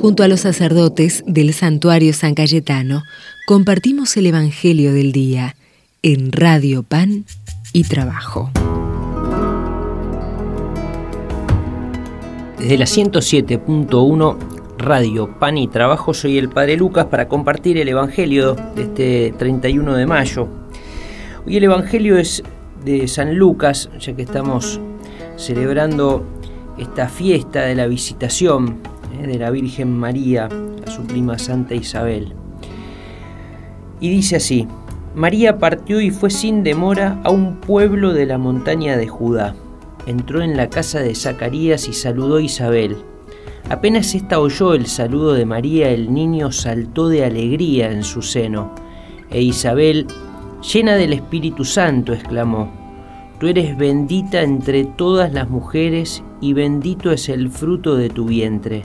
Junto a los sacerdotes del santuario San Cayetano, compartimos el Evangelio del Día en Radio Pan y Trabajo. Desde la 107.1 Radio Pan y Trabajo soy el Padre Lucas para compartir el Evangelio de este 31 de mayo. Hoy el Evangelio es de San Lucas, ya que estamos celebrando esta fiesta de la visitación eh, de la Virgen María a su prima Santa Isabel. Y dice así, María partió y fue sin demora a un pueblo de la montaña de Judá. Entró en la casa de Zacarías y saludó a Isabel. Apenas ésta oyó el saludo de María, el niño saltó de alegría en su seno. E Isabel, llena del Espíritu Santo, exclamó, Tú eres bendita entre todas las mujeres y bendito es el fruto de tu vientre.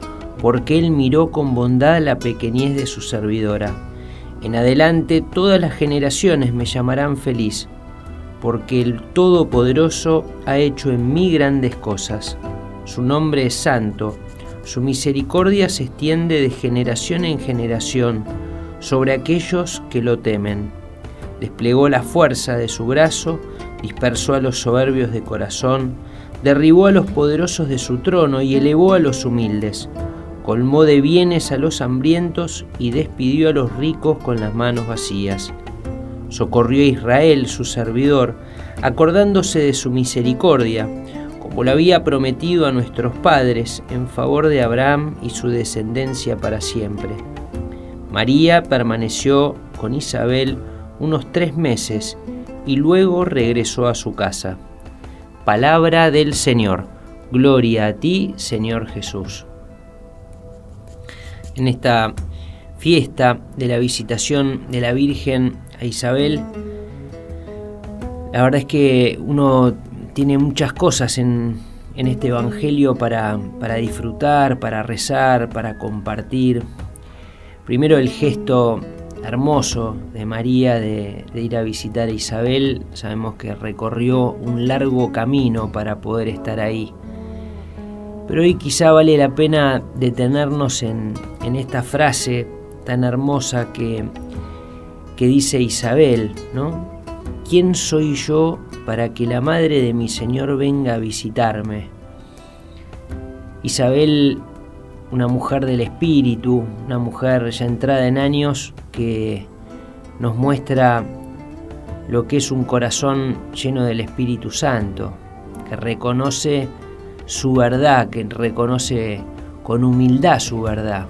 porque él miró con bondad la pequeñez de su servidora. En adelante todas las generaciones me llamarán feliz, porque el Todopoderoso ha hecho en mí grandes cosas. Su nombre es santo, su misericordia se extiende de generación en generación sobre aquellos que lo temen. Desplegó la fuerza de su brazo, dispersó a los soberbios de corazón, derribó a los poderosos de su trono y elevó a los humildes colmó de bienes a los hambrientos y despidió a los ricos con las manos vacías. Socorrió a Israel, su servidor, acordándose de su misericordia, como lo había prometido a nuestros padres, en favor de Abraham y su descendencia para siempre. María permaneció con Isabel unos tres meses y luego regresó a su casa. Palabra del Señor. Gloria a ti, Señor Jesús en esta fiesta de la visitación de la Virgen a Isabel, la verdad es que uno tiene muchas cosas en, este Evangelio para, disfrutar, para rezar, para compartir. Primero el gesto hermoso de María de, de, ir a visitar a Isabel. Sabemos que recorrió un largo camino para poder estar ahí. Pero hoy quizá vale la pena detenernos en, esta frase tan hermosa que, que dice Isabel, ¿no? ¿Quién soy yo para que la madre de mi Señor venga a visitarme? Isabel, una mujer del espíritu, una mujer ya entrada en años que nos muestra lo que es un corazón lleno del Espíritu Santo, que reconoce su verdad, que reconoce con humildad su verdad.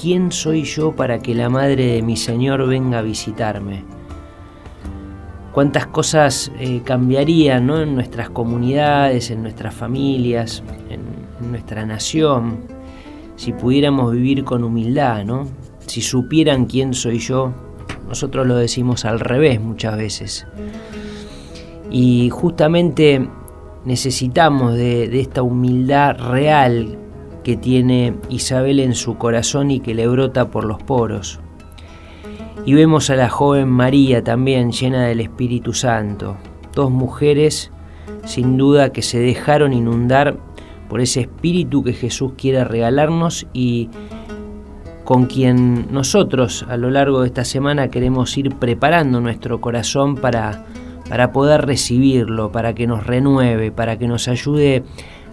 ¿Quién soy yo para que la madre de mi Señor venga a visitarme? ¿Cuántas cosas eh, cambiarían en nuestras comunidades, en nuestras familias, en, nuestra nación, si pudiéramos vivir con humildad, ¿no? Si supieran quién soy yo, nosotros lo decimos al revés muchas veces. Y justamente necesitamos de, esta humildad real que tiene Isabel en su corazón y que le brota por los poros. Y vemos a la joven María también llena del Espíritu Santo, dos mujeres sin duda que se dejaron inundar por ese espíritu que Jesús quiere regalarnos y con quien nosotros a lo largo de esta semana queremos ir preparando nuestro corazón para para poder recibirlo, para que nos renueve, para que nos ayude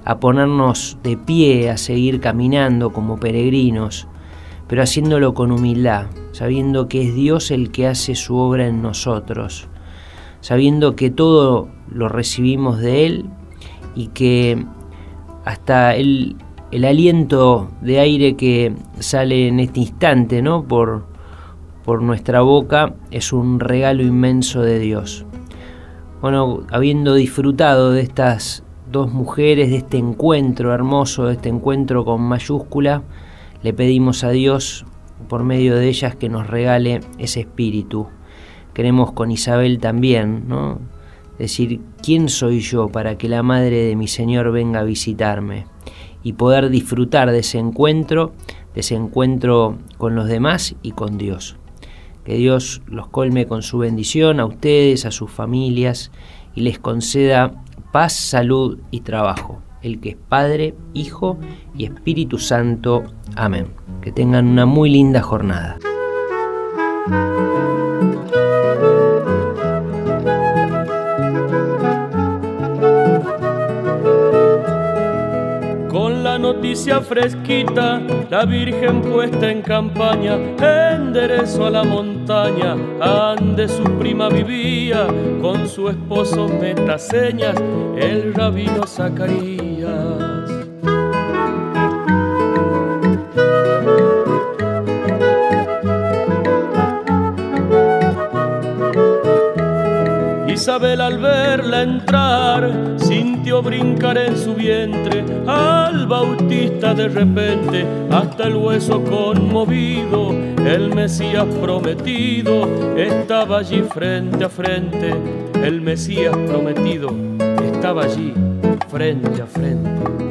a ponernos de pie, a seguir caminando como peregrinos, pero haciéndolo con humildad, sabiendo que es Dios el que hace su obra en nosotros, sabiendo que todo lo recibimos de Él y que hasta el, el aliento de aire que sale en este instante ¿no? por, por nuestra boca es un regalo inmenso de Dios. Bueno, habiendo disfrutado de estas dos mujeres, de este encuentro hermoso, de este encuentro con mayúscula, le pedimos a Dios por medio de ellas que nos regale ese espíritu. Queremos con Isabel también, ¿no? Decir, ¿quién soy yo para que la madre de mi Señor venga a visitarme? Y poder disfrutar de ese encuentro, de ese encuentro con los demás y con Dios. Que Dios los colme con su bendición a ustedes, a sus familias y les conceda paz, salud y trabajo. El que es Padre, Hijo y Espíritu Santo. Amén. Que tengan una muy linda jornada. Noticia fresquita, la Virgen puesta en campaña, enderezo a la montaña, ande su prima vivía, con su esposo metaseñas, el rabino Zacarías. Isabel al verla entrar sintió brincar en su vientre al Bautista de repente, hasta el hueso conmovido, el Mesías prometido estaba allí frente a frente, el Mesías prometido estaba allí frente a frente.